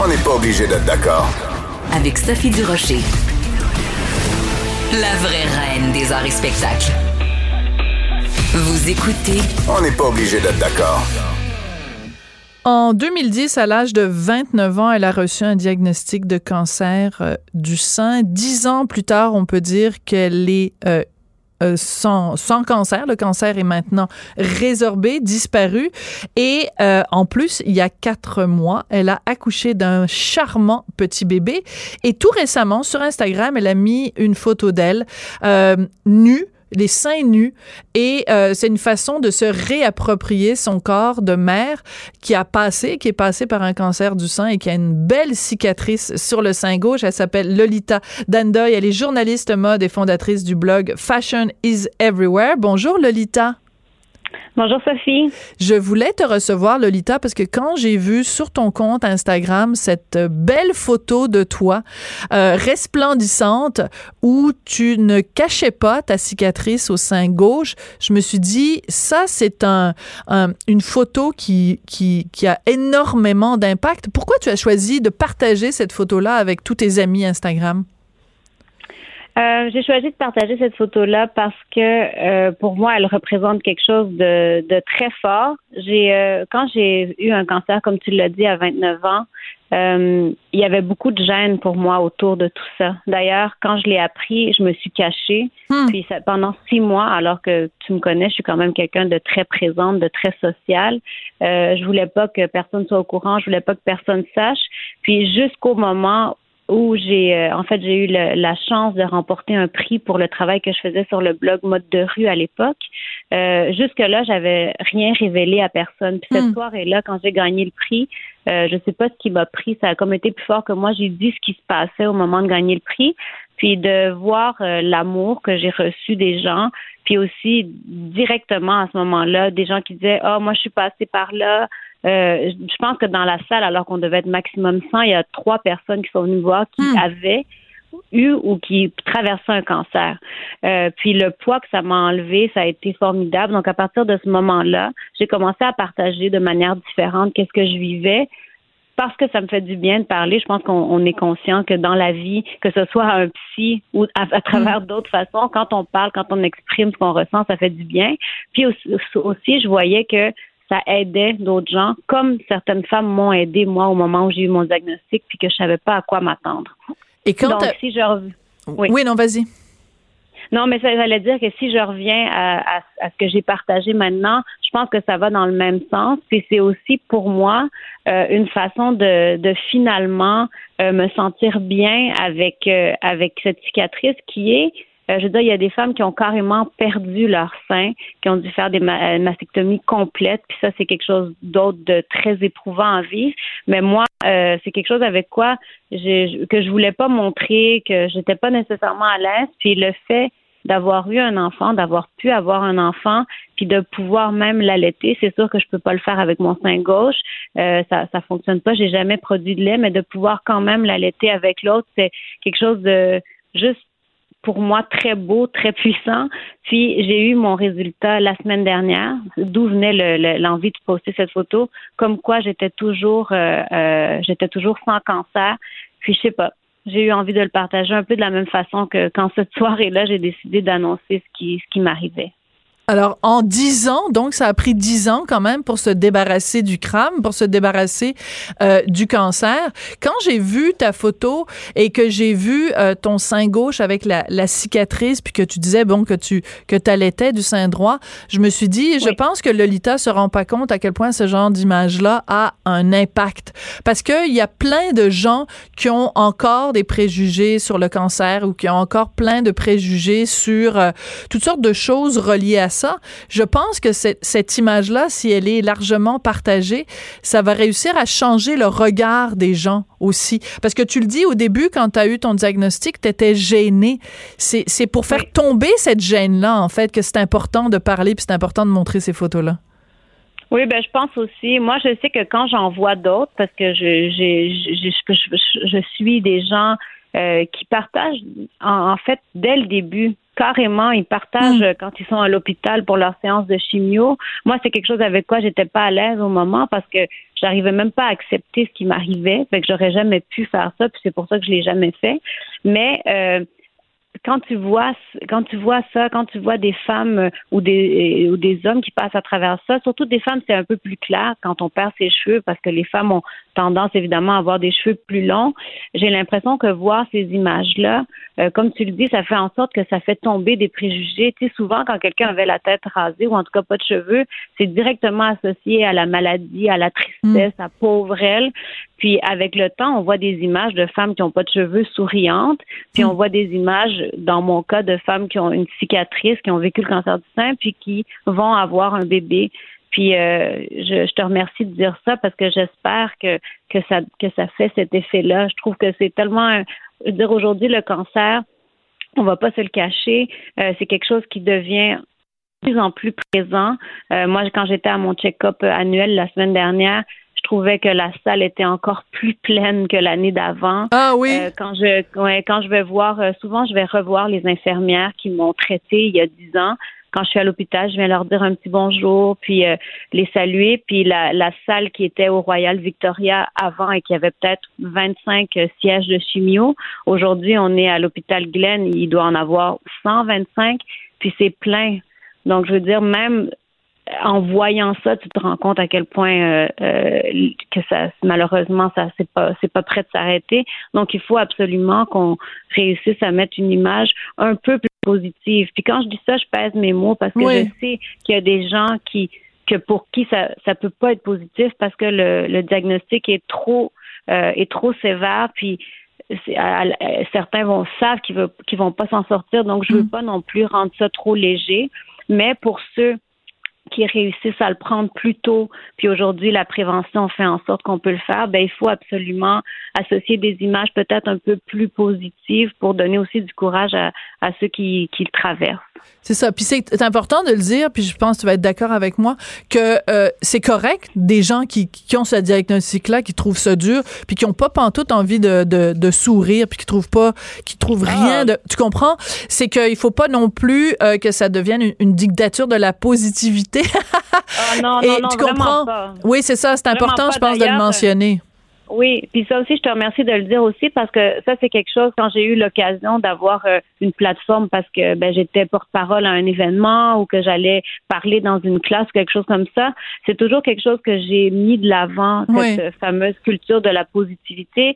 On n'est pas obligé d'être d'accord. Avec Sophie Durocher. La vraie reine des arts et spectacles. Vous écoutez. On n'est pas obligé d'être d'accord. En 2010, à l'âge de 29 ans, elle a reçu un diagnostic de cancer euh, du sein. Dix ans plus tard, on peut dire qu'elle est euh, euh, sans, sans, cancer. Le cancer est maintenant résorbé, disparu. Et en plus, il y a quatre mois, elle a accouché d'un charmant petit bébé. Et tout récemment, sur Instagram, elle a mis une photo d'elle nue les seins nus et euh, c'est une façon de se réapproprier son corps de mère qui a passé, qui est passé par un cancer du sein et qui a une belle cicatrice sur le sein gauche. Elle s'appelle Lolita Dandoy. Elle est journaliste mode et fondatrice du blog Fashion is Everywhere. Bonjour Lolita. Bonjour Sophie. Je voulais te recevoir Lolita parce que quand j'ai vu sur ton compte Instagram cette belle photo de toi euh, resplendissante où tu ne cachais pas ta cicatrice au sein gauche, je me suis dit ça c'est un, une photo qui, qui, qui a énormément d'impact. Pourquoi tu as choisi de partager cette photo-là avec tous tes amis Instagram? Euh, j'ai choisi de partager cette photo-là parce que euh, pour moi, elle représente quelque chose de, de très fort. J'ai euh, quand j'ai eu un cancer, comme tu l'as dit, à 29 ans, il y avait beaucoup de gêne pour moi autour de tout ça. D'ailleurs, quand je l'ai appris, je me suis cachée. Hmm. Puis ça, pendant six mois, alors que tu me connais, je suis quand même quelqu'un de très présente, de très social. je voulais pas que personne soit au courant, je voulais pas que personne sache. Puis jusqu'au moment où j'ai euh, en fait j'ai eu la chance de remporter un prix pour le travail que je faisais sur le blog mode de rue à l'époque. Euh, jusque là, j'avais rien révélé à personne. Puis cette hmm. soirée-là, quand j'ai gagné le prix, euh, je sais pas ce qui m'a pris, ça a comme été plus fort que moi. J'ai dit ce qui se passait au moment de gagner le prix, puis de voir euh, l'amour que j'ai reçu des gens, puis aussi directement à ce moment-là, des gens qui disaient, oh moi je suis passée par là. Euh, je pense que dans la salle, alors qu'on devait être maximum 100, il y a trois personnes qui sont venues voir qui hmm. avaient eu ou qui traversaient un cancer. Euh, puis le poids que ça m'a enlevé, ça a été formidable. Donc à partir de ce moment-là, j'ai commencé à partager de manière différente qu'est-ce que je vivais parce que ça me fait du bien de parler. Je pense qu'on est conscient que dans la vie, que ce soit un psy ou à, travers hmm. d'autres façons, quand on parle, quand on exprime ce qu'on ressent, ça fait du bien. Puis aussi, aussi je voyais que ça aidait d'autres gens, comme certaines femmes m'ont aidé, moi, au moment où j'ai eu mon diagnostic, puis que je savais pas à quoi m'attendre. Et quand Donc, si je oui. oui, non, vas-y. Non, mais ça allait dire que si je reviens à, ce que j'ai partagé maintenant, je pense que ça va dans le même sens. Puis c'est aussi pour moi euh, une façon de, de finalement euh, me sentir bien avec euh, avec cette cicatrice qui est je veux dire, il y a des femmes qui ont carrément perdu leur sein, qui ont dû faire des ma mastectomies complètes, puis ça, c'est quelque chose d'autre de très éprouvant à vivre. Mais moi, euh, c'est quelque chose avec quoi je, que je voulais pas montrer, que j'étais pas nécessairement à l'aise. Puis le fait d'avoir eu un enfant, d'avoir pu avoir un enfant, puis de pouvoir même l'allaiter. C'est sûr que je peux pas le faire avec mon sein gauche, euh, ça ça fonctionne pas. J'ai jamais produit de lait, mais de pouvoir quand même l'allaiter avec l'autre, c'est quelque chose de juste pour moi très beau, très puissant. Puis j'ai eu mon résultat la semaine dernière, d'où venait l'envie de poster cette photo, comme quoi j'étais toujours euh, euh, j'étais toujours sans cancer. Puis je sais pas, j'ai eu envie de le partager un peu de la même façon que quand cette soirée-là, j'ai décidé d'annoncer ce qui ce qui m'arrivait. Alors, en dix ans, donc ça a pris dix ans quand même pour se débarrasser du crâne, pour se débarrasser euh, du cancer. Quand j'ai vu ta photo et que j'ai vu euh, ton sein gauche avec la, la, cicatrice, puis que tu disais bon que tu que t'allaitais du sein droit, je me suis dit, je pense que Lolita se rend pas compte à quel point ce genre d'image-là a un impact, parce qu'il y a plein de gens qui ont encore des préjugés sur le cancer ou qui ont encore plein de préjugés sur euh, toutes sortes de choses reliées à ça, je pense que cette, image-là, si elle est largement partagée, ça va réussir à changer le regard des gens aussi. Parce que tu le dis au début, quand tu as eu ton diagnostic, tu étais gêné. C'est pour faire tomber cette gêne-là, en fait, que c'est important de parler puis c'est important de montrer ces photos-là. Oui, ben je pense aussi. Moi, je sais que quand j'en vois d'autres, parce que je, je, je, je, suis des gens euh, qui partagent, en, fait, dès le début, carrément, ils partagent mm. quand ils sont à l'hôpital pour leur séance de chimio. Moi, c'est quelque chose avec quoi j'étais pas à l'aise au moment parce que j'arrivais même pas à accepter ce qui m'arrivait, fait que j'aurais jamais pu faire ça, puis c'est pour ça que je l'ai jamais fait. Mais euh, quand tu vois quand tu vois ça, quand tu vois des femmes euh, ou des euh, ou des hommes qui passent à travers ça, surtout des femmes, c'est un peu plus clair quand on perd ses cheveux parce que les femmes ont tendance évidemment à avoir des cheveux plus longs. J'ai l'impression que voir ces images-là, euh, comme tu le dis, ça fait en sorte que ça fait tomber des préjugés. Tu sais, souvent quand quelqu'un avait la tête rasée ou en tout cas pas de cheveux, c'est directement associé à la maladie, à la tristesse, mm. à pauvre elle. Puis avec le temps, on voit des images de femmes qui n'ont pas de cheveux souriantes, puis on mm. voit des images, dans mon cas, de femmes qui ont une cicatrice, qui ont vécu le cancer du sein, puis qui vont avoir un bébé. Puis euh, je, te remercie de dire ça parce que j'espère que que ça que ça fait cet effet-là. Je trouve que c'est tellement, je veux dire aujourd'hui le cancer, on va pas se le cacher, euh, c'est quelque chose qui devient de plus en plus présent. Euh, moi, quand j'étais à mon check-up annuel la semaine dernière, je trouvais que la salle était encore plus pleine que l'année d'avant. Ah oui? Euh, quand je quand je vais voir, euh, souvent je vais revoir les infirmières qui m'ont traité il y a dix ans. Quand je suis à l'hôpital, je viens leur dire un petit bonjour, puis euh, les saluer. Puis la, la salle qui était au Royal Victoria avant et qui avait peut-être 25 sièges de chimio, aujourd'hui on est à l'hôpital Glen, il doit en avoir 125, puis c'est plein. Donc je veux dire, même en voyant ça, tu te rends compte à quel point euh, euh, que ça malheureusement ça c'est pas c'est pas prêt de s'arrêter. Donc il faut absolument qu'on réussisse à mettre une image un peu plus positive. Puis quand je dis ça, je pèse mes mots parce que je sais qu'il y a des gens qui que pour qui ça ça peut pas être positif parce que le, le diagnostic est trop euh, est trop sévère puis certains vont savent qu'ils ne qu'ils vont pas s'en sortir donc je veux mm. pas non plus rendre ça trop léger mais pour ceux qui réussissent à le prendre plus tôt, puis aujourd'hui la prévention fait en sorte qu'on peut le faire, ben il faut absolument associer des images peut-être un peu plus positives pour donner aussi du courage à, à ceux qui, qui le traversent. C'est ça. Puis c'est important de le dire, puis je pense que tu vas être d'accord avec moi, que euh, c'est correct des gens qui, qui ont ce diagnostic-là, qui trouvent ça dur, puis qui ont pas pantoute envie de, de, de sourire, puis qui trouvent pas, qui trouvent ah. rien de... Tu comprends? C'est qu'il faut pas non plus euh, que ça devienne une, dictature de la positivité. Ah non, non, non, tu comprends? Pas. Oui, c'est ça. C'est important, je pense, de le mentionner. Oui, puis ça aussi, je te remercie de le dire aussi parce que ça, c'est quelque chose quand j'ai eu l'occasion d'avoir euh, une plateforme parce que ben, j'étais porte-parole à un événement ou que j'allais parler dans une classe, quelque chose comme ça. C'est toujours quelque chose que j'ai mis de l'avant, cette fameuse culture de la positivité,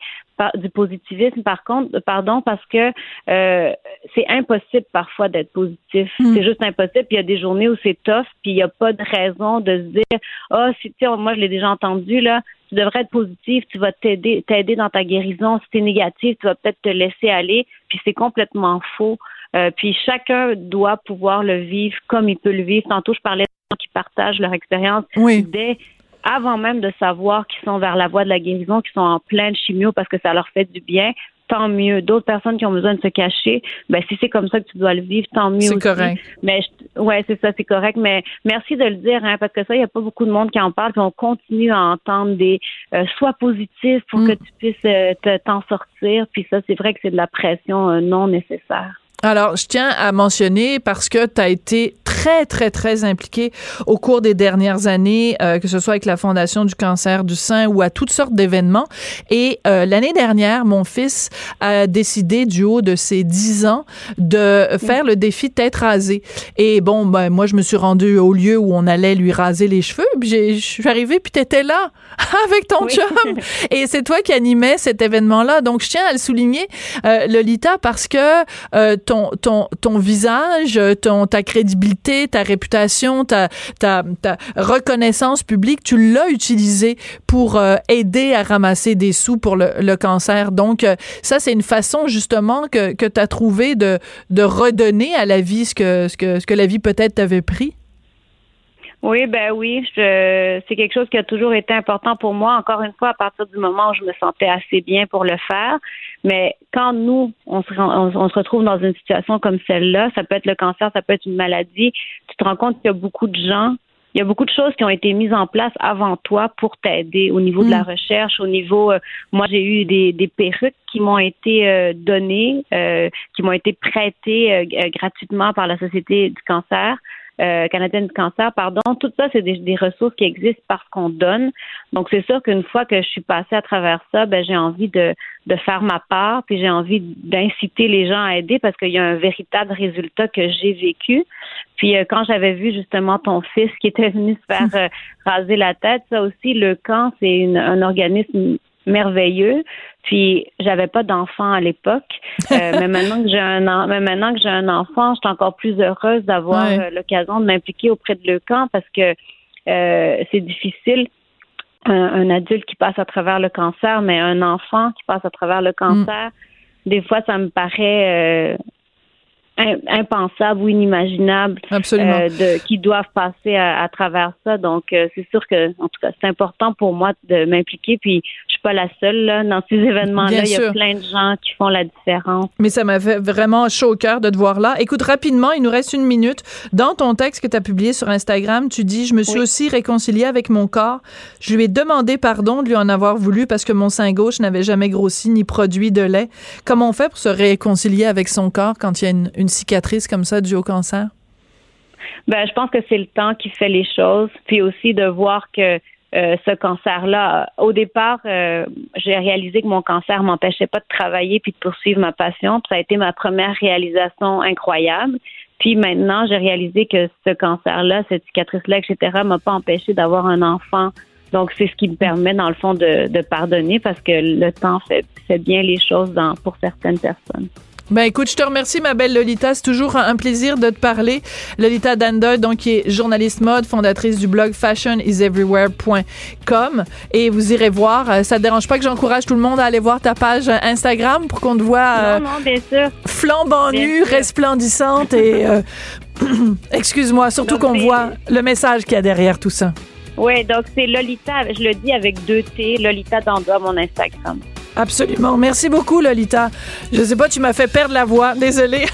du positivisme par contre, pardon, parce que euh, c'est impossible parfois d'être positif. Hmm. C'est juste impossible. Puis il y a des journées où c'est tough, puis il n'y a pas de raison de se dire, ah, oh, si, moi je l'ai déjà entendu là, tu devrais être positif, tu vas t'aider, t'aider dans ta guérison. Si tu es négatif, tu vas peut-être te laisser aller. Puis c'est complètement faux. Euh, puis chacun doit pouvoir le vivre comme il peut le vivre. Tantôt, je parlais de gens qui partagent leur expérience dès avant même de savoir qu'ils sont vers la voie de la guérison, qu'ils sont en pleine chimio parce que ça leur fait du bien tant mieux. D'autres personnes qui ont besoin de se cacher, ben si c'est comme ça que tu dois le vivre, tant mieux. C'est correct. Mais ouais, c'est ça, c'est correct. Mais merci de le dire, hein, parce que ça, il n'y a pas beaucoup de monde qui en parle. Puis on continue à entendre des euh, sois positifs pour mm. que tu puisses euh, t'en sortir. Puis ça, c'est vrai que c'est de la pression euh, non nécessaire. Alors, je tiens à mentionner parce que tu as été très, très, très impliqué au cours des dernières années, euh, que ce soit avec la Fondation du cancer du sein ou à toutes sortes d'événements. Et euh, l'année dernière, mon fils a décidé, du haut de ses 10 ans, de faire le défi tête rasée. Et bon, ben, moi, je me suis rendue au lieu où on allait lui raser les cheveux. Puis je suis arrivée, puis tu étais là avec ton chum. Et c'est toi qui animais cet événement-là. Donc, je tiens à le souligner, euh, Lolita, parce que ton, ton, visage, ton, ta crédibilité, ta réputation, ta, ta, ta reconnaissance publique, tu l'as utilisé pour euh, aider à ramasser des sous pour le, le cancer. Donc, euh, ça, c'est une façon justement que, que tu as trouvé de, de redonner à la vie ce que, ce que, ce que la vie peut-être t'avait pris? Oui, ben oui, je, c'est quelque chose qui a toujours été important pour moi. Encore une fois, à partir du moment où je me sentais assez bien pour le faire. Mais quand nous, on se, on, se retrouve dans une situation comme celle-là, ça peut être le cancer, ça peut être une maladie, tu te rends compte qu'il y a beaucoup de gens il y a beaucoup de choses qui ont été mises en place avant toi pour t'aider au niveau de la mm. recherche, au niveau, euh, moi j'ai eu des, des perruques qui m'ont été euh, données, euh, qui m'ont été prêtées gratuitement par la Société du cancer. Euh, canadienne du cancer, pardon. Tout ça, c'est des, ressources qui existent parce qu'on donne. Donc, c'est sûr qu'une fois que je suis passée à travers ça, ben, j'ai envie de, de faire ma part, puis j'ai envie d'inciter les gens à aider parce qu'il y a un véritable résultat que j'ai vécu. Puis euh, quand j'avais vu justement ton fils qui était venu se faire euh, raser la tête, ça aussi, le camp, c'est un organisme merveilleux. Puis j'avais pas d'enfant à l'époque, euh, mais maintenant que j'ai un mais maintenant que j'ai un enfant, je suis encore plus heureuse d'avoir euh, l'occasion de m'impliquer auprès de le camp parce que euh, c'est difficile. Un, adulte qui passe à travers le cancer, mais un enfant qui passe à travers le cancer, mm. des fois ça me paraît impensable ou inimaginable euh, de, qui doivent passer à, travers ça. Donc, euh, c'est sûr que, en tout cas, c'est important pour moi de m'impliquer. Puis, je suis pas la seule là, dans ces événements-là. Il y a plein de gens qui font la différence. Mais ça m'a fait vraiment chaud au cœur de te voir là. Écoute, rapidement, il nous reste une minute. Dans ton texte que tu as publié sur Instagram, tu dis Je me suis aussi réconciliée avec mon corps. Je lui ai demandé pardon de lui en avoir voulu parce que mon sein gauche n'avait jamais grossi ni produit de lait. Comment on fait pour se réconcilier avec son corps quand il y a une, une cicatrice comme ça due au cancer? Ben, je pense que c'est le temps qui fait les choses, puis aussi de voir que euh, ce cancer-là, au départ, euh, j'ai réalisé que mon cancer m'empêchait pas de travailler puis de poursuivre ma passion. Puis ça a été ma première réalisation incroyable. Puis maintenant, j'ai réalisé que ce cancer-là, cette cicatrice-là, etc., m'a pas empêché d'avoir un enfant. Donc, c'est ce qui me permet, dans le fond, de, pardonner parce que le temps fait, bien les choses pour certaines personnes. Ben écoute, je te remercie ma belle Lolita, c'est toujours un plaisir de te parler. Lolita Danda, donc qui est journaliste mode, fondatrice du blog fashionisEverywhere.com et vous irez voir, euh, ça te dérange pas que j'encourage tout le monde à aller voir ta page Instagram pour qu'on te voit non, non, bien sûr. flambant nue, resplendissante et euh, excuse-moi, surtout qu'on voit le message qu'il y a derrière tout ça. Oui, donc c'est Lolita, je le dis avec deux T, Lolita Danda, mon Instagram. Absolument. Merci beaucoup, Lolita. Je sais pas, tu m'as fait perdre la voix. Désolée.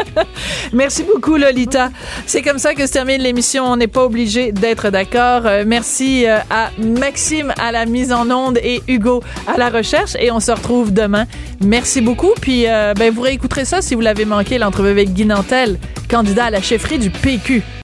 merci beaucoup, Lolita. C'est comme ça que se termine l'émission. On n'est pas obligé d'être d'accord. Euh, merci euh, à Maxime à la mise en onde et Hugo à la recherche. Et on se retrouve demain. Merci beaucoup. Puis, euh, ben, vous réécouterez ça si vous l'avez manqué, l'entrevue avec Guy Nantel, candidat à la chefferie du PQ.